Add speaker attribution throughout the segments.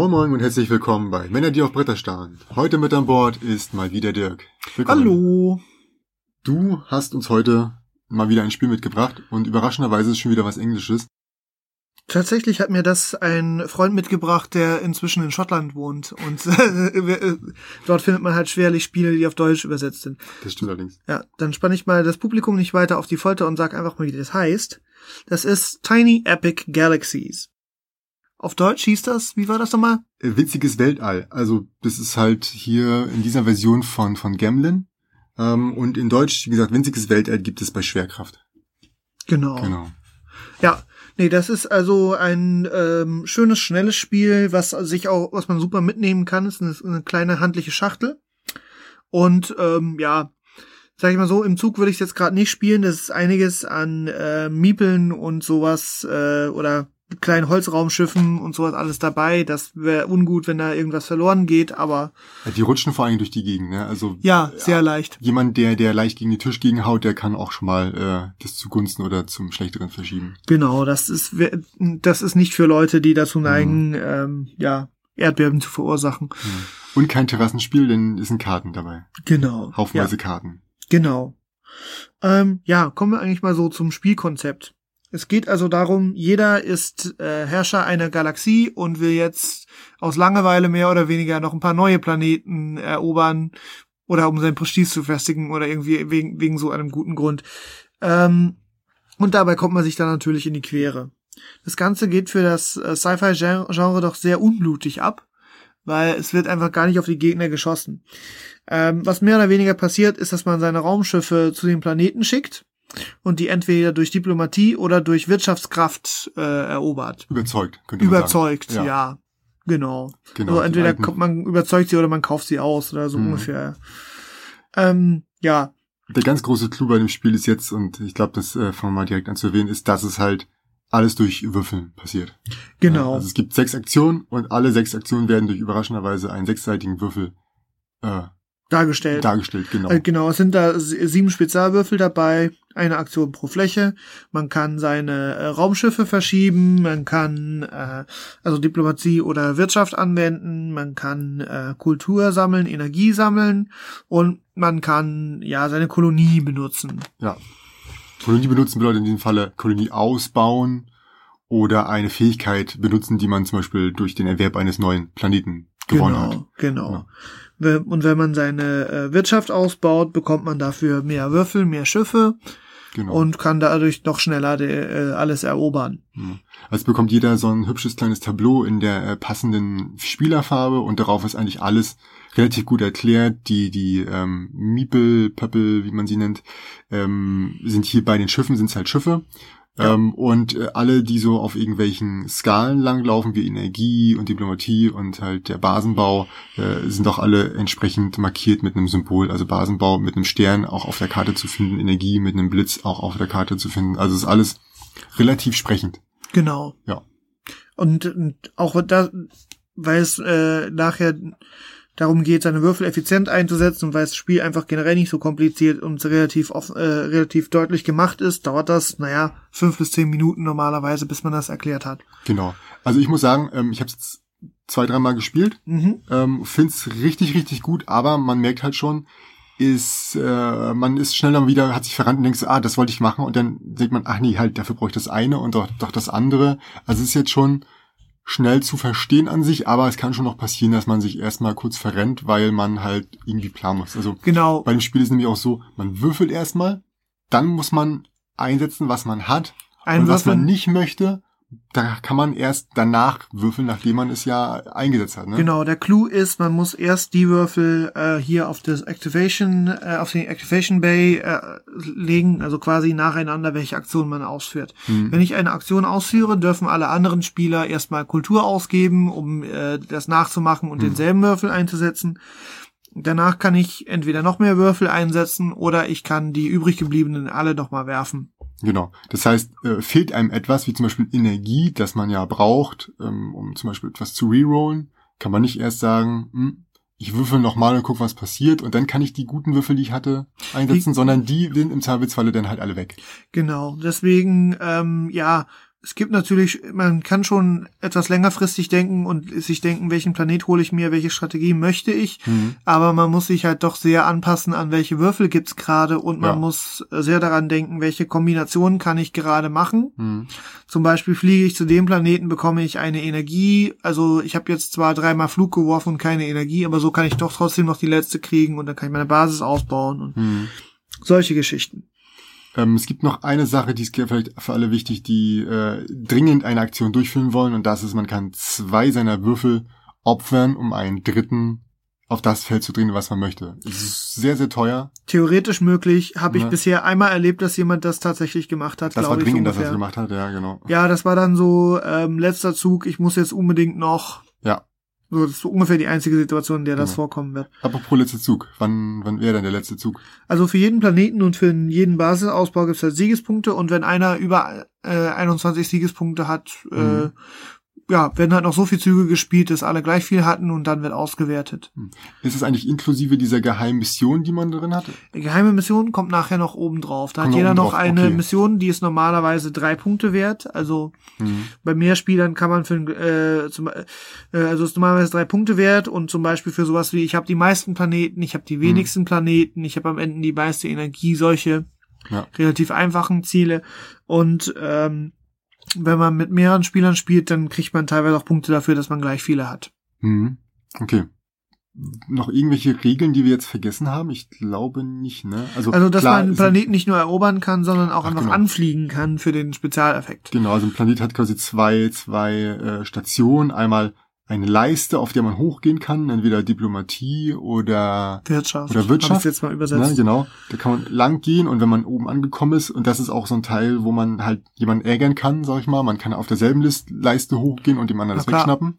Speaker 1: Moin Moin und herzlich willkommen bei Männer, die auf Bretter starren. Heute mit an Bord ist mal wieder Dirk. Willkommen.
Speaker 2: Hallo.
Speaker 1: Du hast uns heute mal wieder ein Spiel mitgebracht und überraschenderweise ist schon wieder was Englisches.
Speaker 2: Tatsächlich hat mir das ein Freund mitgebracht, der inzwischen in Schottland wohnt. Und äh, dort findet man halt schwerlich Spiele, die auf Deutsch übersetzt sind.
Speaker 1: Das stimmt allerdings.
Speaker 2: Ja, dann spanne ich mal das Publikum nicht weiter auf die Folter und sag einfach mal, wie das heißt. Das ist Tiny Epic Galaxies. Auf Deutsch hieß das, wie war das nochmal?
Speaker 1: Äh, Witziges Weltall. Also das ist halt hier in dieser Version von, von Gamlin. Ähm, und in Deutsch, wie gesagt, winziges Weltall gibt es bei Schwerkraft.
Speaker 2: Genau.
Speaker 1: Genau.
Speaker 2: Ja, nee, das ist also ein ähm, schönes, schnelles Spiel, was sich auch, was man super mitnehmen kann. Es ist eine, eine kleine handliche Schachtel. Und ähm, ja, sag ich mal so, im Zug würde ich jetzt gerade nicht spielen. Das ist einiges an äh, Miepeln und sowas äh, oder kleinen Holzraumschiffen und sowas alles dabei. Das wäre ungut, wenn da irgendwas verloren geht, aber
Speaker 1: Ja, Die rutschen vor allem durch die Gegend, ne? Also
Speaker 2: ja, sehr leicht.
Speaker 1: jemand, der, der leicht gegen den Tisch gegenhaut, der kann auch schon mal äh, das zugunsten oder zum Schlechteren verschieben.
Speaker 2: Genau, das ist das ist nicht für Leute, die dazu neigen, ähm, ja, Erdbeben zu verursachen.
Speaker 1: Und kein Terrassenspiel, denn es sind Karten dabei.
Speaker 2: Genau.
Speaker 1: Haufenweise
Speaker 2: Ja,
Speaker 1: Karten.
Speaker 2: genau. Ähm, ja, kommen wir eigentlich mal so zum Spielkonzept. Es geht also darum, jeder ist äh, Herrscher einer Galaxie und will jetzt aus Langeweile mehr oder weniger noch ein paar neue Planeten erobern oder um sein Prestige zu festigen oder irgendwie wegen, wegen so einem guten Grund. Ähm, und dabei kommt man sich dann natürlich in die Quere. Das Ganze geht für das äh, Sci-Fi-Genre doch sehr unblutig ab, weil es wird einfach gar nicht auf die Gegner geschossen. Ähm, was mehr oder weniger passiert, ist, dass man seine Raumschiffe zu den Planeten schickt und die entweder durch Diplomatie oder durch Wirtschaftskraft äh, erobert.
Speaker 1: Überzeugt, könnte man
Speaker 2: Überzeugt,
Speaker 1: sagen.
Speaker 2: ja. Genau.
Speaker 1: Genau,
Speaker 2: also entweder
Speaker 1: alten-
Speaker 2: man überzeugt sie oder man kauft sie aus oder so
Speaker 1: Mhm.
Speaker 2: ungefähr. Ähm, ja,
Speaker 1: Der ganz große Clou bei dem Spiel ist jetzt, und ich glaube, das äh, fangen wir mal direkt an zu erwähnen, ist, dass es halt alles durch Würfeln passiert. Ja,
Speaker 2: genau.
Speaker 1: also es gibt sechs Aktionen und alle sechs Aktionen werden durch überraschenderweise einen sechsseitigen Würfel äh,
Speaker 2: dargestellt.
Speaker 1: dargestellt. Genau.
Speaker 2: Äh, Genau, es sind da sieben Spezialwürfel dabei, eine Aktion pro Fläche. Man kann seine äh, Raumschiffe verschieben, man kann äh, also Diplomatie oder Wirtschaft anwenden, man kann äh, Kultur sammeln, Energie sammeln und man kann ja seine Kolonie benutzen.
Speaker 1: Ja. Kolonie benutzen bedeutet in diesem Falle Kolonie ausbauen oder eine Fähigkeit benutzen, die man zum Beispiel durch den Erwerb eines neuen Planeten gewonnen
Speaker 2: genau,
Speaker 1: hat.
Speaker 2: genau.
Speaker 1: Ja.
Speaker 2: Und wenn man seine äh, Wirtschaft ausbaut, bekommt man dafür mehr Würfel, mehr Schiffe
Speaker 1: Genau.
Speaker 2: und kann dadurch noch schneller de, äh, alles erobern.
Speaker 1: Ja. Also bekommt jeder so ein hübsches kleines Tableau in der äh, passenden Spielerfarbe und darauf ist eigentlich alles relativ gut erklärt. Die, die ähm, Miepel, Pöppel, wie man sie nennt, ähm, sind hier bei den Schiffen, sind es halt Schiffe.
Speaker 2: Ja.
Speaker 1: Ähm, und äh, alle, die so auf irgendwelchen Skalen langlaufen, wie Energie und Diplomatie und halt der Basenbau, äh, sind auch alle entsprechend markiert mit einem Symbol. Also Basenbau mit einem Stern auch auf der Karte zu finden, Energie mit einem Blitz auch auf der Karte zu finden. Also ist alles relativ sprechend.
Speaker 2: Genau.
Speaker 1: Ja.
Speaker 2: Und, und auch da, weil es äh, nachher darum geht, seine Würfel effizient einzusetzen und weil das Spiel einfach generell nicht so kompliziert und relativ off, äh, relativ deutlich gemacht ist, dauert das, naja, fünf bis zehn Minuten normalerweise, bis man das erklärt hat.
Speaker 1: Genau. Also ich muss sagen, ähm, ich habe es zwei, dreimal gespielt,
Speaker 2: Mhm.
Speaker 1: ähm, find's richtig, richtig gut, aber man merkt halt schon, ist, äh, man ist schnell dann wieder, hat sich verrannt und denkt ah, das wollte ich machen und dann denkt man, ach nee, halt, dafür brauche ich das eine und doch, doch das andere. Also es ist jetzt schon schnell zu verstehen an sich, aber es kann schon noch passieren, dass man sich erstmal kurz verrennt, weil man halt irgendwie planen muss. Also
Speaker 2: Genau.
Speaker 1: bei dem Spiel ist nämlich auch so, man würfelt erstmal, dann muss man einsetzen, was man hat
Speaker 2: Ein
Speaker 1: und was man nicht möchte, da kann man erst danach würfeln, nachdem man es ja eingesetzt hat. Ne?
Speaker 2: Genau, der Clou ist, man muss erst die Würfel äh, hier auf das Activation, äh, auf den Activation Bay äh, legen, also quasi nacheinander, welche Aktion man ausführt.
Speaker 1: Mhm.
Speaker 2: Wenn ich eine Aktion ausführe, dürfen alle anderen Spieler erstmal Kultur ausgeben, um äh, das nachzumachen und denselben Würfel einzusetzen. Danach kann ich entweder noch mehr Würfel einsetzen oder ich kann die übrig gebliebenen alle nochmal werfen.
Speaker 1: Genau. Das heißt, äh, fehlt einem etwas, wie zum Beispiel Energie, das man ja braucht, ähm, um zum Beispiel etwas zu rerollen, kann man nicht erst sagen, hm, ich würfel nochmal und guck, was passiert, und dann kann ich die guten Würfel, die ich hatte, einsetzen,
Speaker 2: Die-
Speaker 1: sondern die sind im Zweifelsfalle dann halt alle weg.
Speaker 2: Genau, deswegen, ähm, ja, es gibt natürlich, man kann schon etwas längerfristig denken und sich denken, welchen Planet hole ich mir, welche Strategie möchte ich,
Speaker 1: Mhm.
Speaker 2: aber man muss sich halt doch sehr anpassen an welche Würfel gibt's gerade und man
Speaker 1: Ja.
Speaker 2: muss sehr daran denken, welche Kombinationen kann ich gerade machen.
Speaker 1: Mhm.
Speaker 2: Zum Beispiel fliege ich zu dem Planeten, bekomme ich eine Energie. Also ich habe jetzt zwar dreimal Flug geworfen und keine Energie, aber so kann ich doch trotzdem noch die letzte kriegen und dann kann ich meine Basis ausbauen und
Speaker 1: Mhm.
Speaker 2: solche Geschichten.
Speaker 1: Ähm, es gibt noch eine Sache, die ist vielleicht für alle wichtig, die äh, dringend eine Aktion durchführen wollen, und das ist, man kann zwei seiner Würfel opfern, um einen dritten auf das Feld zu drehen, was man möchte. Es ist sehr, sehr teuer.
Speaker 2: Theoretisch möglich, habe ich
Speaker 1: Ja.
Speaker 2: bisher einmal erlebt, dass jemand das tatsächlich gemacht hat,
Speaker 1: Das war dringend, dass er das gemacht hat, ja, genau.
Speaker 2: Ja, das war dann so ähm, letzter Zug, ich muss jetzt unbedingt noch.
Speaker 1: Ja.
Speaker 2: So, das ist so ungefähr die einzige Situation, in der das
Speaker 1: Genau.
Speaker 2: vorkommen wird.
Speaker 1: Apropos letzter Zug. Wann, wann wäre denn der letzte Zug?
Speaker 2: Also für jeden Planeten und für jeden Basisausbau gibt es halt Siegespunkte und wenn einer über äh, 21 Siegespunkte hat, äh,
Speaker 1: Mhm.
Speaker 2: Ja, werden halt noch so viel Züge gespielt, dass alle gleich viel hatten und dann wird ausgewertet.
Speaker 1: Ist es eigentlich inklusive dieser geheimen Mission, die man drin hat?
Speaker 2: Die geheime Mission kommt nachher noch oben drauf. Da
Speaker 1: Kommt
Speaker 2: hat jeder noch eine
Speaker 1: okay.
Speaker 2: Mission, die ist normalerweise drei Punkte wert. Also
Speaker 1: Mhm.
Speaker 2: bei mehr Spielern kann man für äh, zum, äh, also ist normalerweise drei Punkte wert und zum Beispiel für sowas wie ich habe die meisten Planeten, ich habe
Speaker 1: Mhm.
Speaker 2: die wenigsten Planeten, ich habe am Ende die meiste Energie, solche
Speaker 1: Ja.
Speaker 2: relativ einfachen Ziele und ähm, wenn man mit mehreren Spielern spielt, dann kriegt man teilweise auch Punkte dafür, dass man gleich viele hat.
Speaker 1: Mhm. Okay. Noch irgendwelche Regeln, die wir jetzt vergessen haben? Ich glaube nicht, ne?
Speaker 2: Also dass
Speaker 1: klar,
Speaker 2: man einen Planeten nicht nur erobern kann, sondern auch
Speaker 1: Ach,
Speaker 2: einfach
Speaker 1: genau.
Speaker 2: anfliegen kann für den Spezialeffekt.
Speaker 1: Genau, also ein Planet hat quasi zwei, zwei äh, Stationen. Einmal eine Leiste, auf der man hochgehen kann, entweder Diplomatie oder
Speaker 2: Wirtschaft.
Speaker 1: Oder Wirtschaft,
Speaker 2: jetzt mal übersetzt.
Speaker 1: ne, genau. Da kann man lang gehen und wenn man oben angekommen ist, und das ist auch so ein Teil, wo man halt jemanden ärgern kann, sag ich mal, man kann auf derselben List, Leiste hochgehen und dem anderen das wegschnappen.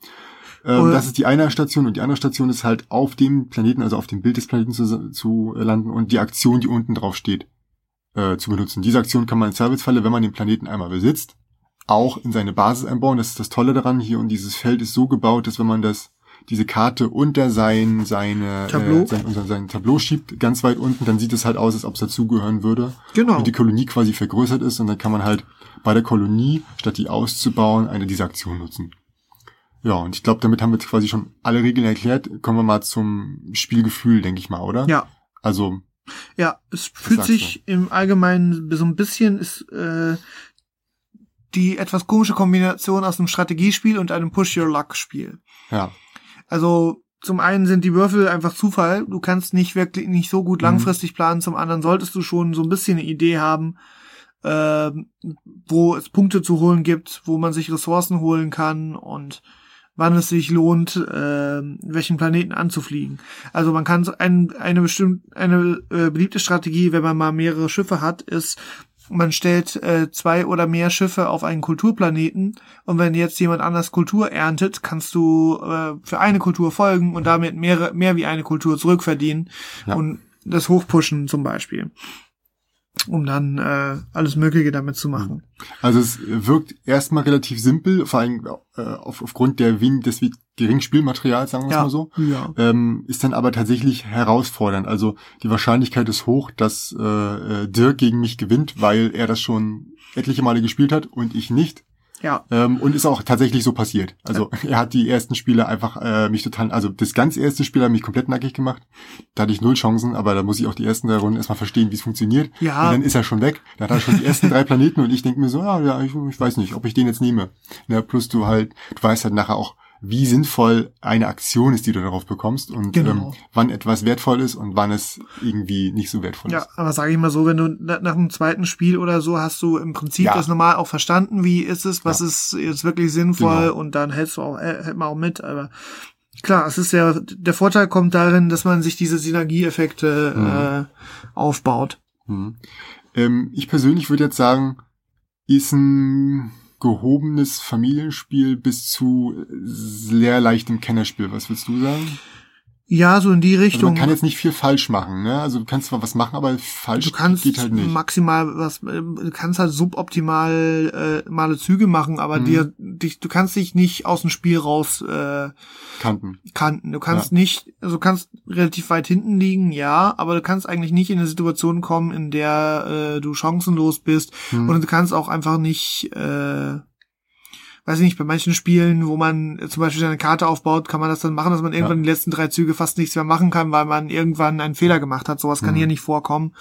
Speaker 1: Ähm, das ist die eine Station und die andere Station ist halt auf dem Planeten, also auf dem Bild des Planeten zu, zu landen und die Aktion, die unten drauf steht, äh, zu benutzen. Diese Aktion kann man im Zweifelsfalle, wenn man den Planeten einmal besitzt, auch in seine Basis einbauen. Das ist das Tolle daran hier und dieses Feld ist so gebaut, dass wenn man das diese Karte unter sein seine
Speaker 2: Tableau?
Speaker 1: Äh, sein, unter sein Tableau schiebt, ganz weit unten, dann sieht es halt aus, als ob es dazugehören würde
Speaker 2: Genau.
Speaker 1: und die Kolonie quasi vergrößert ist und dann kann man halt bei der Kolonie, statt die auszubauen, eine dieser Aktionen nutzen. Ja, und ich glaube, damit haben wir jetzt quasi schon alle Regeln erklärt. Kommen wir mal zum Spielgefühl, denke ich mal, oder?
Speaker 2: Ja.
Speaker 1: Also,
Speaker 2: Ja, es fühlt sich im Allgemeinen so ein bisschen ist äh, die etwas komische Kombination aus einem Strategiespiel und einem Push-Your-Luck-Spiel.
Speaker 1: ja.
Speaker 2: Also zum einen sind die Würfel einfach Zufall. Du kannst nicht wirklich nicht so gut
Speaker 1: Mhm.
Speaker 2: langfristig planen. Zum anderen solltest du schon so ein bisschen eine Idee haben, ähm, wo es Punkte zu holen gibt, wo man sich Ressourcen holen kann und wann es sich lohnt, ähm, welchen Planeten anzufliegen. Also man kann so ein, eine bestimmt eine äh, beliebte Strategie, wenn man mal mehrere Schiffe hat, ist man stellt äh, zwei oder mehr Schiffe auf einen Kulturplaneten und wenn jetzt jemand anders Kultur erntet, kannst du äh, für eine Kultur folgen und damit mehr, mehr wie eine Kultur zurückverdienen
Speaker 1: Ja.
Speaker 2: und das hochpushen zum Beispiel. Um dann äh, alles Mögliche damit zu machen.
Speaker 1: Also es wirkt erstmal relativ simpel, vor allem äh, auf, aufgrund der wen, des geringen Spielmaterials, sagen wir es
Speaker 2: Ja.
Speaker 1: mal so.
Speaker 2: Ja.
Speaker 1: Ähm, ist dann aber tatsächlich herausfordernd. Also die Wahrscheinlichkeit ist hoch, dass äh, äh, Dirk gegen mich gewinnt, weil er das schon etliche Male gespielt hat und ich nicht.
Speaker 2: Ja.
Speaker 1: Ähm, und ist auch tatsächlich so passiert. Also er hat die ersten Spiele einfach äh, mich total, also das ganz erste Spiel hat mich komplett nackig gemacht. Da hatte ich null Chancen, aber da muss ich auch die ersten drei Runden erstmal verstehen, wie es funktioniert.
Speaker 2: Ja.
Speaker 1: Und dann ist er schon weg. Da hat er schon die ersten drei Planeten und ich denke mir so, ja, ja, ich, ich weiß nicht, ob ich den jetzt nehme. Ja, plus du halt, du weißt halt nachher auch, wie sinnvoll eine Aktion ist, die du darauf bekommst und
Speaker 2: Genau.
Speaker 1: ähm, wann etwas wertvoll ist und wann es irgendwie nicht so wertvoll
Speaker 2: Ja,
Speaker 1: ist.
Speaker 2: aber sage ich mal so, wenn du na- nach dem zweiten Spiel oder so hast du im Prinzip
Speaker 1: Ja.
Speaker 2: das normal auch verstanden, wie ist es, was
Speaker 1: Ja.
Speaker 2: ist jetzt wirklich sinnvoll
Speaker 1: Genau.
Speaker 2: und dann hältst du auch, äh, hält man auch mit, aber klar, es ist ja, der Vorteil kommt darin, dass man sich diese Synergieeffekte äh, aufbaut.
Speaker 1: Mhm. Ähm, ich persönlich würde jetzt sagen, ist ein gehobenes Familienspiel bis zu sehr leichtem Kennerspiel. Was würdest du sagen?
Speaker 2: Ja, so in die
Speaker 1: Also
Speaker 2: Richtung.
Speaker 1: man kann jetzt nicht viel falsch machen, ne? Also du kannst zwar was machen, aber falsch
Speaker 2: du kannst
Speaker 1: geht halt nicht.
Speaker 2: maximal was, äh, du kannst halt suboptimal äh, male Züge machen, aber
Speaker 1: Mhm.
Speaker 2: dir, dich, du kannst dich nicht aus dem Spiel raus äh,
Speaker 1: Kanten.
Speaker 2: Kanten. Du kannst nicht, also du kannst relativ weit hinten liegen, ja, aber du kannst eigentlich nicht in eine Situation kommen, in der äh, du chancenlos bist
Speaker 1: Hm.
Speaker 2: und du kannst auch einfach nicht äh, weiß ich nicht, bei manchen Spielen, wo man zum Beispiel eine Karte aufbaut, kann man das dann machen, dass man irgendwann
Speaker 1: Ja.
Speaker 2: die letzten drei Züge fast nichts mehr machen kann, weil man irgendwann einen Fehler gemacht hat. Sowas kann
Speaker 1: Mhm.
Speaker 2: hier nicht vorkommen.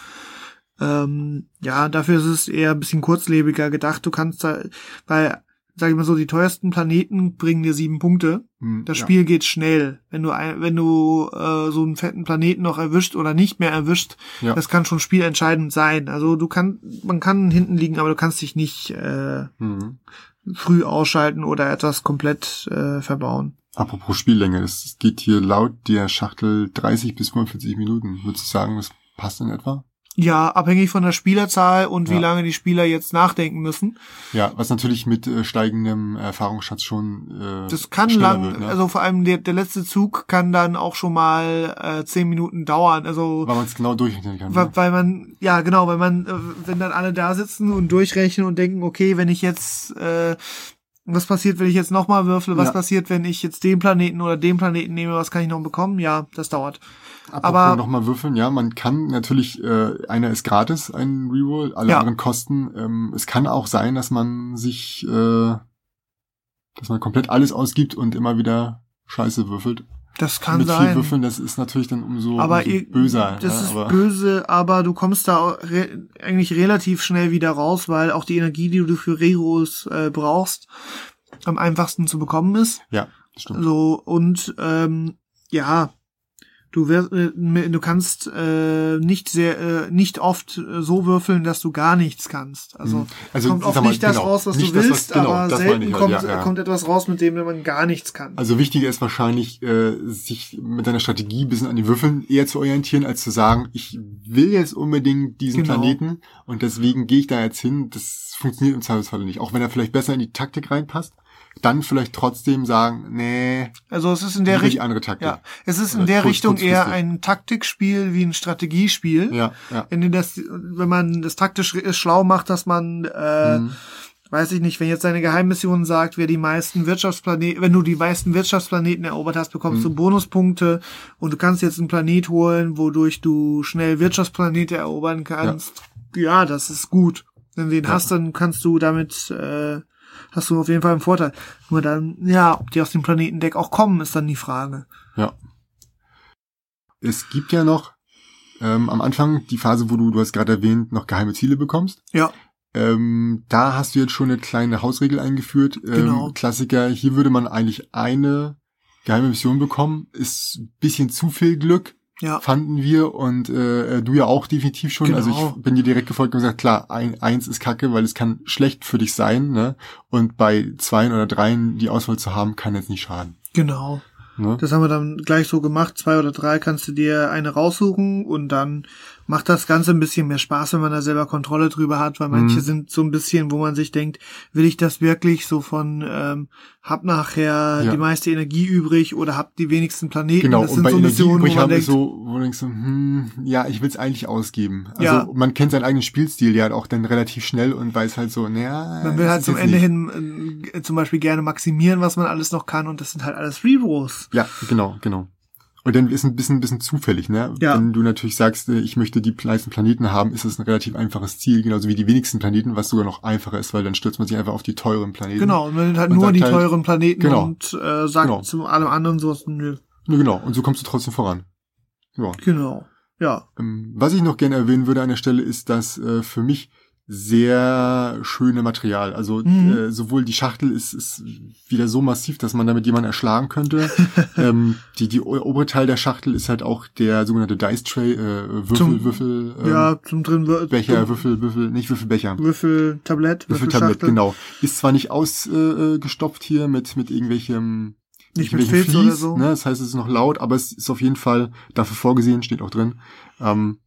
Speaker 2: Ähm, ja, dafür ist es eher ein bisschen kurzlebiger gedacht. Du kannst da, weil, sag ich mal so, die teuersten Planeten bringen dir sieben Punkte.
Speaker 1: Hm,
Speaker 2: Das
Speaker 1: ja.
Speaker 2: Spiel geht schnell. Wenn du ein, wenn du äh, so einen fetten Planeten noch erwischt oder nicht mehr erwischt,
Speaker 1: Ja.
Speaker 2: das kann schon spielentscheidend sein. Also du kann, man kann hinten liegen, aber du kannst dich nicht äh,
Speaker 1: Mhm.
Speaker 2: Früh ausschalten oder etwas komplett äh, verbauen.
Speaker 1: Apropos Spiellänge, es geht hier laut der Schachtel 30 bis 45 Minuten. Würdest du sagen, das passt in etwa?
Speaker 2: Ja, abhängig von der Spielerzahl und wie
Speaker 1: Ja.
Speaker 2: lange die Spieler jetzt nachdenken müssen.
Speaker 1: Ja, was natürlich mit äh, steigendem Erfahrungsschatz schon äh,
Speaker 2: Das kann lang,
Speaker 1: wird, ne?
Speaker 2: also vor allem der, der letzte Zug kann dann auch schon mal äh, zehn Minuten dauern. Also
Speaker 1: weil man es genau durchrechnen kann.
Speaker 2: Weil,
Speaker 1: ne?
Speaker 2: weil man, ja genau, weil man, äh, wenn dann alle da sitzen und durchrechnen und denken, okay, wenn ich jetzt, äh, was passiert, wenn ich jetzt nochmal würfle, was
Speaker 1: Ja.
Speaker 2: passiert, wenn ich jetzt den Planeten oder den Planeten nehme, was kann ich noch bekommen? Ja, das dauert.
Speaker 1: Apropos
Speaker 2: aber-
Speaker 1: nochmal würfeln, ja, man kann natürlich, äh, einer ist gratis, ein Reroll, alle
Speaker 2: Ja.
Speaker 1: anderen kosten. Ähm, es kann auch sein, dass man sich, äh, dass man komplett alles ausgibt und immer wieder Scheiße würfelt.
Speaker 2: Das kann
Speaker 1: Mit viel
Speaker 2: sein.
Speaker 1: Würfeln, das ist natürlich dann umso,
Speaker 2: aber
Speaker 1: umso böser.
Speaker 2: das
Speaker 1: ja,
Speaker 2: ist
Speaker 1: aber,
Speaker 2: böse, aber du kommst da re eigentlich relativ schnell wieder raus, weil auch die Energie, die du für Rerolls äh, brauchst, am einfachsten zu bekommen ist.
Speaker 1: Ja, stimmt.
Speaker 2: So, und ähm, ja, du wirst, äh, du kannst äh, nicht sehr, äh, nicht oft äh, so würfeln, dass du gar nichts kannst. Also,
Speaker 1: Mhm. Also,
Speaker 2: kommt oft
Speaker 1: mal,
Speaker 2: nicht das
Speaker 1: genau,
Speaker 2: raus, was du
Speaker 1: das,
Speaker 2: willst,
Speaker 1: was- genau,
Speaker 2: aber
Speaker 1: das
Speaker 2: selten
Speaker 1: halt,
Speaker 2: kommt,
Speaker 1: ja, ja.
Speaker 2: kommt etwas raus, mit dem man gar nichts kann.
Speaker 1: Also wichtiger ist wahrscheinlich, äh, sich mit deiner Strategie ein bisschen an die Würfeln eher zu orientieren, als zu sagen, ich will jetzt unbedingt diesen
Speaker 2: Genau.
Speaker 1: Planeten und deswegen gehe ich da jetzt hin. Das funktioniert im Zweifelsfall nicht. Auch wenn er vielleicht besser in die Taktik reinpasst, dann vielleicht trotzdem sagen, nee,
Speaker 2: also es ist in der Richtung,
Speaker 1: andere Taktik.
Speaker 2: ja, es ist in der
Speaker 1: kurz-
Speaker 2: Richtung eher ein Taktikspiel wie ein Strategiespiel.
Speaker 1: Ja, ja.
Speaker 2: Wenn, du das, wenn man das taktisch schlau macht, dass man äh,
Speaker 1: Mhm.
Speaker 2: weiß ich nicht, wenn jetzt deine Geheimmission sagt, wer die meisten Wirtschaftsplaneten, wenn du die meisten Wirtschaftsplaneten erobert hast, bekommst
Speaker 1: Mhm.
Speaker 2: du Bonuspunkte und du kannst jetzt einen Planet holen, wodurch du schnell Wirtschaftsplanete erobern kannst. Ja, das ist gut. Wenn du den
Speaker 1: Ja.
Speaker 2: hast, dann kannst du damit, äh, hast du auf jeden Fall einen Vorteil. Nur dann, ja, ob die aus dem Planetendeck auch kommen, ist dann die Frage.
Speaker 1: Ja. Es gibt ja noch ähm, am Anfang die Phase, wo du, du hast gerade erwähnt, noch geheime Ziele bekommst.
Speaker 2: Ja,
Speaker 1: Ähm, da hast du jetzt schon eine kleine Hausregel eingeführt. Ähm,
Speaker 2: Genau.
Speaker 1: Klassiker, hier würde man eigentlich eine geheime Mission bekommen. Ist ein bisschen zu viel Glück,
Speaker 2: ja,
Speaker 1: fanden wir. Und äh, du ja auch definitiv schon. Also
Speaker 2: Genau.
Speaker 1: ich bin dir direkt gefolgt und gesagt, klar, ein, eins ist kacke, weil es kann schlecht für dich sein. Ne? Und bei zweien oder dreien die Auswahl zu haben, kann jetzt nicht schaden.
Speaker 2: genau.
Speaker 1: Ne?
Speaker 2: Das haben wir dann gleich so gemacht. Zwei oder drei kannst du dir eine raussuchen und dann macht das Ganze ein bisschen mehr Spaß, wenn man da selber Kontrolle drüber hat, weil manche
Speaker 1: Mhm.
Speaker 2: sind so ein bisschen, wo man sich denkt, will ich das wirklich so von, ähm, hab nachher
Speaker 1: Ja.
Speaker 2: die meiste Energie übrig oder hab die wenigsten Planeten.
Speaker 1: Genau,
Speaker 2: das
Speaker 1: und
Speaker 2: sind
Speaker 1: bei
Speaker 2: so
Speaker 1: Energie
Speaker 2: Missionen, wo
Speaker 1: übrig
Speaker 2: man
Speaker 1: haben
Speaker 2: denkt,
Speaker 1: so, wo du denkst so, hm, ja, ich will es eigentlich ausgeben. Also
Speaker 2: Ja.
Speaker 1: man kennt seinen eigenen Spielstil ja auch dann relativ schnell und weiß halt so, naja.
Speaker 2: man will halt zum Ende
Speaker 1: nicht.
Speaker 2: hin äh, zum Beispiel gerne maximieren, was man alles noch kann und das sind halt alles Rerolls.
Speaker 1: Ja, genau, genau. Und dann ist ein bisschen, ein bisschen zufällig, ne?
Speaker 2: Ja.
Speaker 1: Wenn du natürlich sagst, äh, ich möchte die meisten Planeten haben, ist das ein relativ einfaches Ziel, genauso wie die wenigsten Planeten, was sogar noch einfacher ist, weil dann stürzt man sich einfach auf die teuren Planeten.
Speaker 2: Genau, und man nimmt halt
Speaker 1: Und
Speaker 2: nur die
Speaker 1: halt-
Speaker 2: teuren Planeten
Speaker 1: Genau.
Speaker 2: und äh, sagt
Speaker 1: Genau.
Speaker 2: zu allem anderen sowas, nö.
Speaker 1: Ja, genau. Und so kommst du trotzdem voran. Ja.
Speaker 2: Genau. Ja.
Speaker 1: Ähm, Was ich noch gerne erwähnen würde an der Stelle ist, dass äh, für mich sehr schöne Material. Also
Speaker 2: Mhm.
Speaker 1: äh, sowohl die Schachtel ist, ist wieder so massiv, dass man damit jemanden erschlagen könnte. ähm, die, die obere Teil der Schachtel ist halt auch der sogenannte Dice Tray, äh, Würfel,
Speaker 2: Zum-
Speaker 1: Würfel, ähm,
Speaker 2: ja, zum drin
Speaker 1: Becher, Würfel, Würfel, nicht Würfelbecher.
Speaker 2: Würfel, Tablett,
Speaker 1: Würfeltablett,
Speaker 2: Würfelschachtel.
Speaker 1: genau. Ist zwar nicht ausgestopft äh, gestopft hier mit, mit irgendwelchem
Speaker 2: Nicht mit Filz oder so.
Speaker 1: Ne? Das heißt, es ist noch laut, aber es ist auf jeden Fall dafür vorgesehen, steht auch drin. Ähm,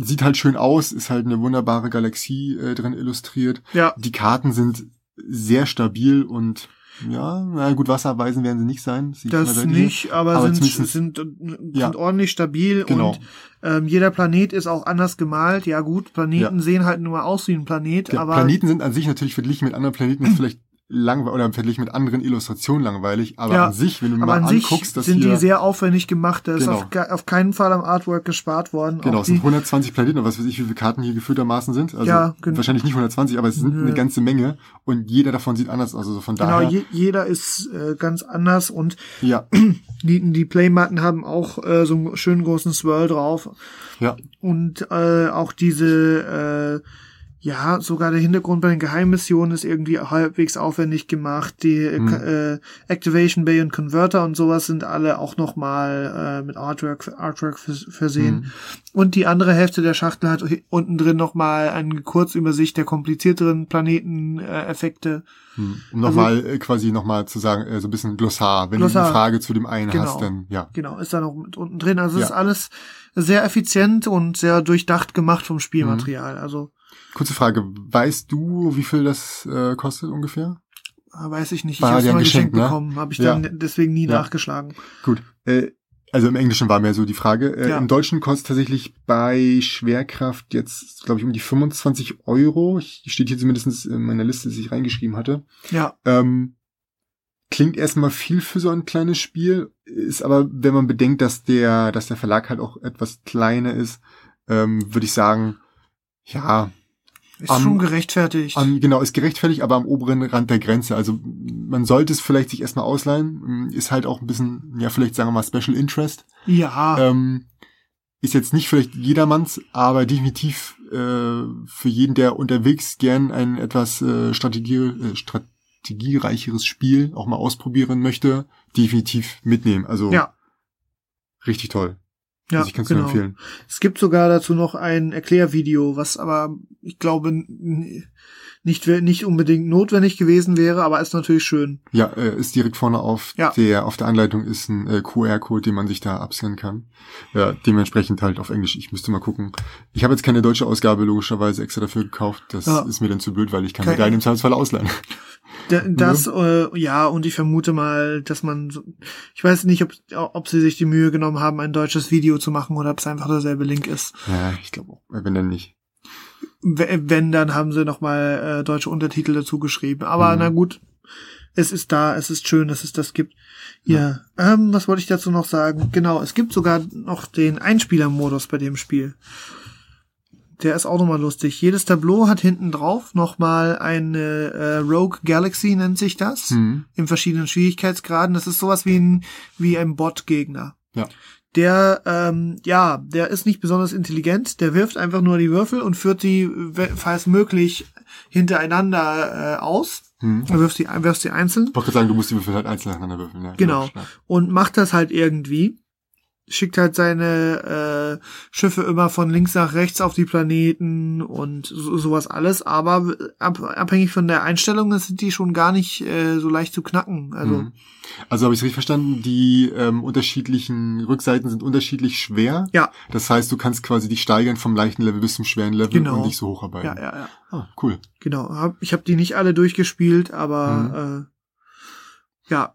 Speaker 1: sieht halt schön aus, ist halt eine wunderbare Galaxie äh, drin illustriert.
Speaker 2: Ja,
Speaker 1: Die Karten sind sehr stabil und ja, na gut, wasserweisen werden sie nicht sein. man
Speaker 2: das
Speaker 1: hier.
Speaker 2: nicht, aber,
Speaker 1: Aber
Speaker 2: sind, sind, sind
Speaker 1: Ja.
Speaker 2: ordentlich stabil
Speaker 1: Genau.
Speaker 2: und ähm, jeder Planet ist auch anders gemalt. Ja gut, Planeten
Speaker 1: Ja.
Speaker 2: sehen halt nur aus wie ein Planet,
Speaker 1: Der
Speaker 2: aber
Speaker 1: Planeten sind an sich natürlich verglichen mit anderen Planeten ist vielleicht langweilig oder verglichen mit anderen Illustrationen langweilig, aber
Speaker 2: Ja,
Speaker 1: an sich, wenn du mal
Speaker 2: an
Speaker 1: anguckst, dass
Speaker 2: sind die sehr aufwendig gemacht. Da ist
Speaker 1: Genau.
Speaker 2: auf, ke- auf keinen Fall am Artwork gespart worden.
Speaker 1: genau, es sind
Speaker 2: die,
Speaker 1: 120 Planeten, oder was weiß ich, wie viele Karten hier gefühltermaßen sind. Also
Speaker 2: Ja, genau.
Speaker 1: wahrscheinlich nicht 120, aber es sind
Speaker 2: Nö.
Speaker 1: eine ganze Menge und jeder davon sieht anders aus. Also von
Speaker 2: genau,
Speaker 1: daher,
Speaker 2: je, jeder ist äh, ganz anders und
Speaker 1: ja,
Speaker 2: die, die Playmatten haben auch äh, so einen schönen großen Swirl drauf.
Speaker 1: ja,
Speaker 2: Und äh, auch diese, äh, ja, sogar der Hintergrund bei den Geheimmissionen ist irgendwie halbwegs aufwendig gemacht. Die
Speaker 1: Mhm.
Speaker 2: äh, Activation Bay und Converter und sowas sind alle auch nochmal äh, mit Artwork, Artwork vers versehen.
Speaker 1: Mhm.
Speaker 2: Und die andere Hälfte der Schachtel hat unten drin nochmal eine Kurzübersicht der komplizierteren Planeteneffekte. Äh.
Speaker 1: Hm. Um nochmal äh, quasi nochmal zu sagen, äh, so ein bisschen Glossar. Wenn du
Speaker 2: Also Glossar.
Speaker 1: eine Frage zu dem einen
Speaker 2: Genau.
Speaker 1: hast, dann ja.
Speaker 2: Genau, ist da noch mit unten drin. Also es
Speaker 1: Ja.
Speaker 2: ist alles sehr effizient und sehr durchdacht gemacht vom Spielmaterial.
Speaker 1: Mhm.
Speaker 2: Also
Speaker 1: Kurze Frage, weißt du, wie viel das äh, kostet ungefähr?
Speaker 2: Ah, Weiß ich nicht. Ich habe
Speaker 1: ja
Speaker 2: mal geschenkt
Speaker 1: Geschenk, ne?
Speaker 2: bekommen, habe ich
Speaker 1: Ja.
Speaker 2: dann deswegen nie
Speaker 1: Ja.
Speaker 2: nachgeschlagen.
Speaker 1: Gut. Äh, also im Englischen war mir so die Frage. Äh,
Speaker 2: Ja.
Speaker 1: Im Deutschen kostet tatsächlich bei Schwerkraft jetzt, glaube ich, um die 25 Euro. Ich, steht hier zumindest in meiner Liste, die ich reingeschrieben hatte.
Speaker 2: Ja,
Speaker 1: Ähm, klingt erstmal viel für so ein kleines Spiel, ist aber, wenn man bedenkt, dass der, dass der Verlag halt auch etwas kleiner ist, ähm, würde ich sagen, ja,
Speaker 2: ist
Speaker 1: Am-
Speaker 2: schon gerechtfertigt.
Speaker 1: Am, genau, ist gerechtfertigt, aber am oberen Rand der Grenze. Also man sollte es vielleicht sich erstmal ausleihen. Ist halt auch ein bisschen, ja, vielleicht sagen wir mal Special Interest.
Speaker 2: ja,
Speaker 1: Ähm, ist jetzt nicht vielleicht jedermanns, aber definitiv äh, für jeden, der unterwegs gern ein etwas äh, Strategie, äh, strategiereicheres Spiel auch mal ausprobieren möchte, definitiv mitnehmen. Also
Speaker 2: ja,
Speaker 1: richtig toll.
Speaker 2: Ja,
Speaker 1: also ich kann es nur
Speaker 2: genau.
Speaker 1: empfehlen.
Speaker 2: Es gibt sogar dazu noch ein Erklärvideo, was aber, ich glaube, nicht, nicht unbedingt notwendig gewesen wäre, aber ist natürlich schön.
Speaker 1: Ja, äh, ist direkt vorne auf
Speaker 2: Ja.
Speaker 1: der auf der Anleitung ist ein äh, QR-Code, den man sich da abscannen kann. Ja, dementsprechend halt auf Englisch. Ich müsste mal gucken. Ich habe jetzt keine deutsche Ausgabe logischerweise extra dafür gekauft. Das
Speaker 2: Ja.
Speaker 1: ist mir dann zu blöd, weil ich kann
Speaker 2: Kein-
Speaker 1: mir deinen im Zweifelsfall ausleihen.
Speaker 2: Da- Das, äh, ja, und ich vermute mal, dass man, so, ich weiß nicht, ob, ob sie sich die Mühe genommen haben, ein deutsches Video zu machen oder ob es einfach derselbe Link ist.
Speaker 1: Ja, ich glaube auch. Wenn dann nicht.
Speaker 2: Wenn, dann haben sie nochmal äh, deutsche Untertitel dazu geschrieben. Aber
Speaker 1: Mhm.
Speaker 2: na gut, es ist da, es ist schön, dass es das gibt. Ja, ähm, was wollte ich dazu noch sagen? Genau, es gibt sogar noch den Einspielermodus bei dem Spiel. Der ist auch nochmal lustig. Jedes Tableau hat hinten drauf nochmal eine äh, Rogue Galaxy, nennt sich das,
Speaker 1: Hm.
Speaker 2: in verschiedenen Schwierigkeitsgraden. Das ist sowas wie ein, wie ein Bot-Gegner.
Speaker 1: Ja.
Speaker 2: Der, ähm, ja, der ist nicht besonders intelligent, der wirft einfach nur die Würfel und führt die, falls möglich, hintereinander äh, aus.
Speaker 1: Hm.
Speaker 2: Er wirft sie, wirft sie einzeln
Speaker 1: Ich wollte gerade sagen, du musst die Würfel halt einzeln nacheinander würfeln. Ja,
Speaker 2: Genau. und macht das halt irgendwie. Schickt halt seine äh, Schiffe immer von links nach rechts auf die Planeten und so, sowas alles. Aber ab, abhängig von der Einstellung sind die schon gar nicht äh, so leicht zu knacken. Also
Speaker 1: Mhm. Also habe ich es richtig verstanden, die ähm, unterschiedlichen Rückseiten sind unterschiedlich schwer.
Speaker 2: ja,
Speaker 1: Das heißt, du kannst quasi dich steigern vom leichten Level bis zum schweren Level
Speaker 2: Genau.
Speaker 1: und nicht so hocharbeiten.
Speaker 2: ja, ja, ja.
Speaker 1: Ah, cool.
Speaker 2: Genau. Hab, ich habe die nicht alle durchgespielt, aber äh, ja,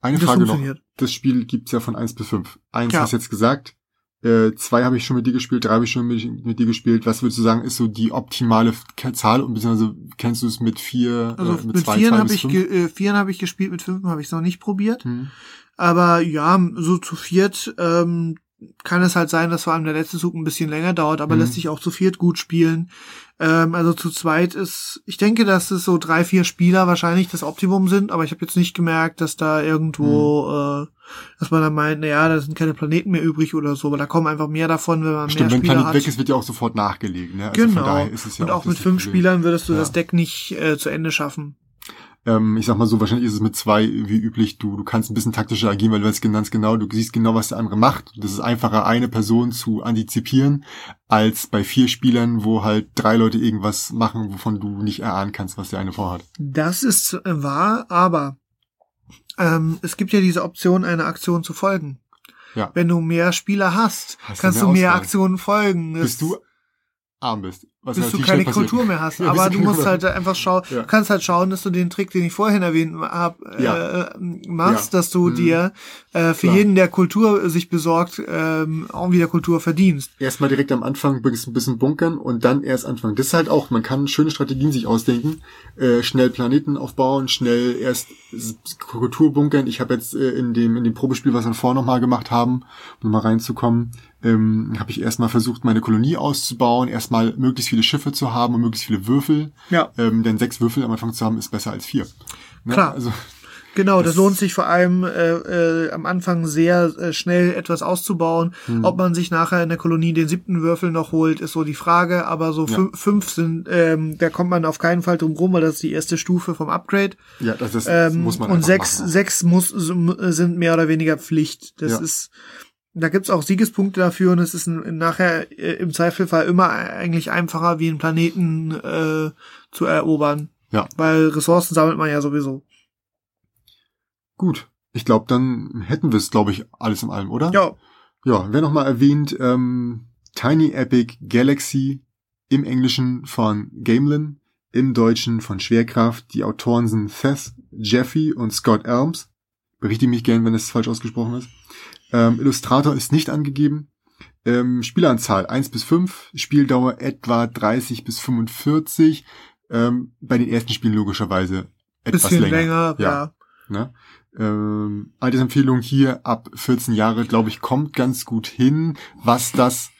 Speaker 1: Eine Frage noch. Das Spiel gibt's ja von eins bis fünf. Eins
Speaker 2: Ja.
Speaker 1: hast du jetzt gesagt. Äh, zwei habe ich schon mit dir gespielt, drei habe ich schon mit, mit dir gespielt. Was würdest du sagen, ist so die optimale Zahl? Und beziehungsweise kennst du es mit vier,
Speaker 2: Also
Speaker 1: äh, mit,
Speaker 2: mit
Speaker 1: zwei,
Speaker 2: Vieren habe ich,
Speaker 1: fünf?
Speaker 2: äh, Vieren habe ich gespielt, mit Fünfen habe ich es noch nicht probiert.
Speaker 1: Hm.
Speaker 2: Aber ja, so zu viert ähm, kann es halt sein, dass vor allem der letzte Zug ein bisschen länger dauert, aber
Speaker 1: Mhm.
Speaker 2: lässt sich auch zu viert gut spielen. Ähm, also zu zweit ist, ich denke, dass es so drei, vier Spieler wahrscheinlich das Optimum sind, aber ich habe jetzt nicht gemerkt, dass da irgendwo,
Speaker 1: Mhm.
Speaker 2: äh, dass man dann meint, naja, da sind keine Planeten mehr übrig oder so, aber da kommen einfach mehr davon, wenn man
Speaker 1: Stimmt,
Speaker 2: mehr
Speaker 1: wenn
Speaker 2: Spieler
Speaker 1: Planet
Speaker 2: hat.
Speaker 1: weg ist, wird ja auch sofort nachgelegt. Ne? Also
Speaker 2: genau.
Speaker 1: Ja
Speaker 2: Und auch
Speaker 1: das
Speaker 2: mit fünf. Spielern würdest du
Speaker 1: Ja.
Speaker 2: das Deck nicht äh, zu Ende schaffen.
Speaker 1: Ähm, ich sag mal so, wahrscheinlich ist es mit zwei wie üblich. Du, du kannst ein bisschen taktischer agieren, weil du weißt ganz genau, du siehst genau, was der andere macht. Das ist einfacher, eine Person zu antizipieren, als bei vier Spielern, wo halt drei Leute irgendwas machen, wovon du nicht erahnen kannst, was der eine vorhat.
Speaker 2: Das ist wahr, aber ähm, es gibt ja diese Option, einer Aktion zu folgen.
Speaker 1: Ja.
Speaker 2: Wenn du mehr Spieler hast,
Speaker 1: Hast du
Speaker 2: kannst
Speaker 1: mehr
Speaker 2: du mehr. Aktionen folgen. Das-
Speaker 1: Bis du arm bist. Was
Speaker 2: bis du keine. Kultur mehr hast.
Speaker 1: Ja,
Speaker 2: Aber
Speaker 1: du
Speaker 2: musst halt einfach schauen,
Speaker 1: Ja.
Speaker 2: du kannst halt schauen, dass du den Trick, den ich vorhin erwähnt habe,
Speaker 1: Ja.
Speaker 2: äh, machst, dass du
Speaker 1: Mhm.
Speaker 2: dir äh, für
Speaker 1: Klar.
Speaker 2: jeden, der Kultur sich besorgt, ähm, auch wieder Kultur verdienst.
Speaker 1: Erstmal direkt am Anfang ein bisschen bunkern und dann erst anfangen. Das ist halt auch, man kann schöne Strategien sich ausdenken, äh, schnell Planeten aufbauen, schnell erst Kultur bunkern. Ich habe jetzt äh, in dem in dem Probespiel, was wir vorher nochmal gemacht haben, um mal reinzukommen, ähm, habe ich erstmal versucht, meine Kolonie auszubauen, erstmal möglichst viele Schiffe zu haben und möglichst viele Würfel.
Speaker 2: Ja.
Speaker 1: Ähm, denn sechs Würfel am Anfang zu haben, ist besser als vier. Ne?
Speaker 2: Klar.
Speaker 1: Also,
Speaker 2: Genau, das,
Speaker 1: Das-
Speaker 2: lohnt sich vor allem äh, äh, am Anfang sehr äh, schnell etwas auszubauen.
Speaker 1: Hm.
Speaker 2: Ob man sich nachher in der Kolonie den siebten Würfel noch holt, ist so die Frage. Aber so
Speaker 1: Ja.
Speaker 2: fün- fünf sind, ähm, da kommt man auf keinen Fall drum rum, weil das ist die erste Stufe vom Upgrade.
Speaker 1: ja, das, das
Speaker 2: Ähm,
Speaker 1: muss man
Speaker 2: und sechs,
Speaker 1: machen.
Speaker 2: sechs muss, sind mehr oder weniger Pflicht. Das
Speaker 1: Ja.
Speaker 2: ist, da gibt's auch Siegespunkte dafür und es ist n- nachher äh, im Zweifelfall immer eigentlich einfacher, wie einen Planeten äh, zu erobern.
Speaker 1: Ja.
Speaker 2: Weil Ressourcen sammelt man ja sowieso.
Speaker 1: Gut. Ich glaube, dann hätten wir es, glaube ich, alles in allem, oder?
Speaker 2: Ja,
Speaker 1: Ja, wer noch mal erwähnt, ähm, Tiny Epic Galaxy im Englischen von Gamelin, im Deutschen von Schwerkraft. Die Autoren sind Seth Jeffy und Scott Elms. Berichte mich gern, wenn es falsch ausgesprochen ist. Ähm, Illustrator ist nicht angegeben. Ähm, Spielanzahl 1 bis 5, Spieldauer etwa 30 bis 45. Ähm, bei den ersten Spielen logischerweise etwas
Speaker 2: bisschen
Speaker 1: länger.
Speaker 2: länger,
Speaker 1: Ja.
Speaker 2: ja.
Speaker 1: Ne? Ähm, Altersempfehlung hier ab 14 Jahre, glaube ich, kommt ganz gut hin, was das,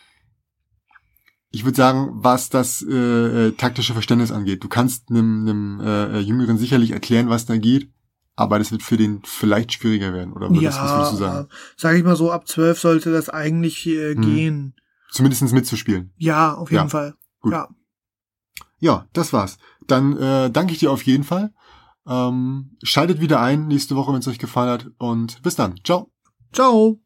Speaker 1: ich würde sagen, was das äh, äh, taktische Verständnis angeht. Du kannst einem, einem äh, Jüngeren sicherlich erklären, was da geht, aber das wird für den vielleicht schwieriger werden, oder würdest, was würdest du sagen?
Speaker 2: sag ich mal so, ab zwölf sollte das eigentlich äh,
Speaker 1: Hm.
Speaker 2: gehen.
Speaker 1: Zumindest mitzuspielen.
Speaker 2: Ja, auf jeden
Speaker 1: Ja,
Speaker 2: Fall.
Speaker 1: gut.
Speaker 2: Ja.
Speaker 1: Ja, das war's. Dann äh, danke ich dir auf jeden Fall. Ähm, schaltet wieder ein nächste Woche, wenn es euch gefallen hat und bis dann. Ciao.
Speaker 2: Ciao.